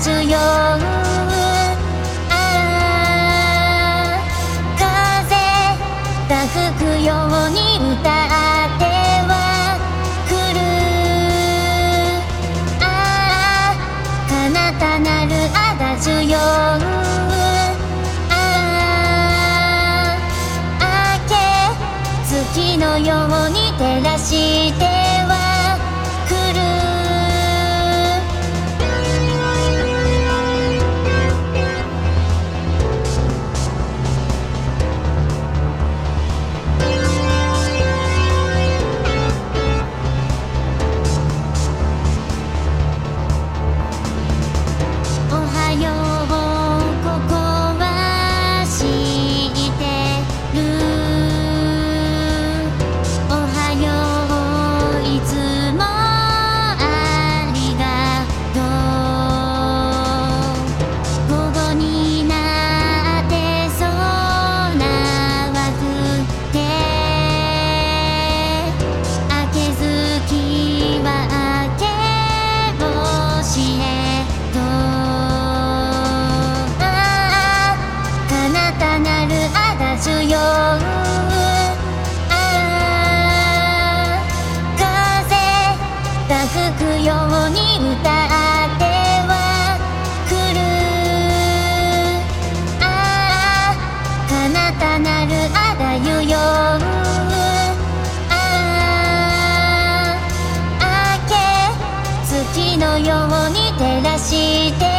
すよああ風が吹くように歌ってはくるああ彼方なるあだずよああけ月のように照らしてように照らして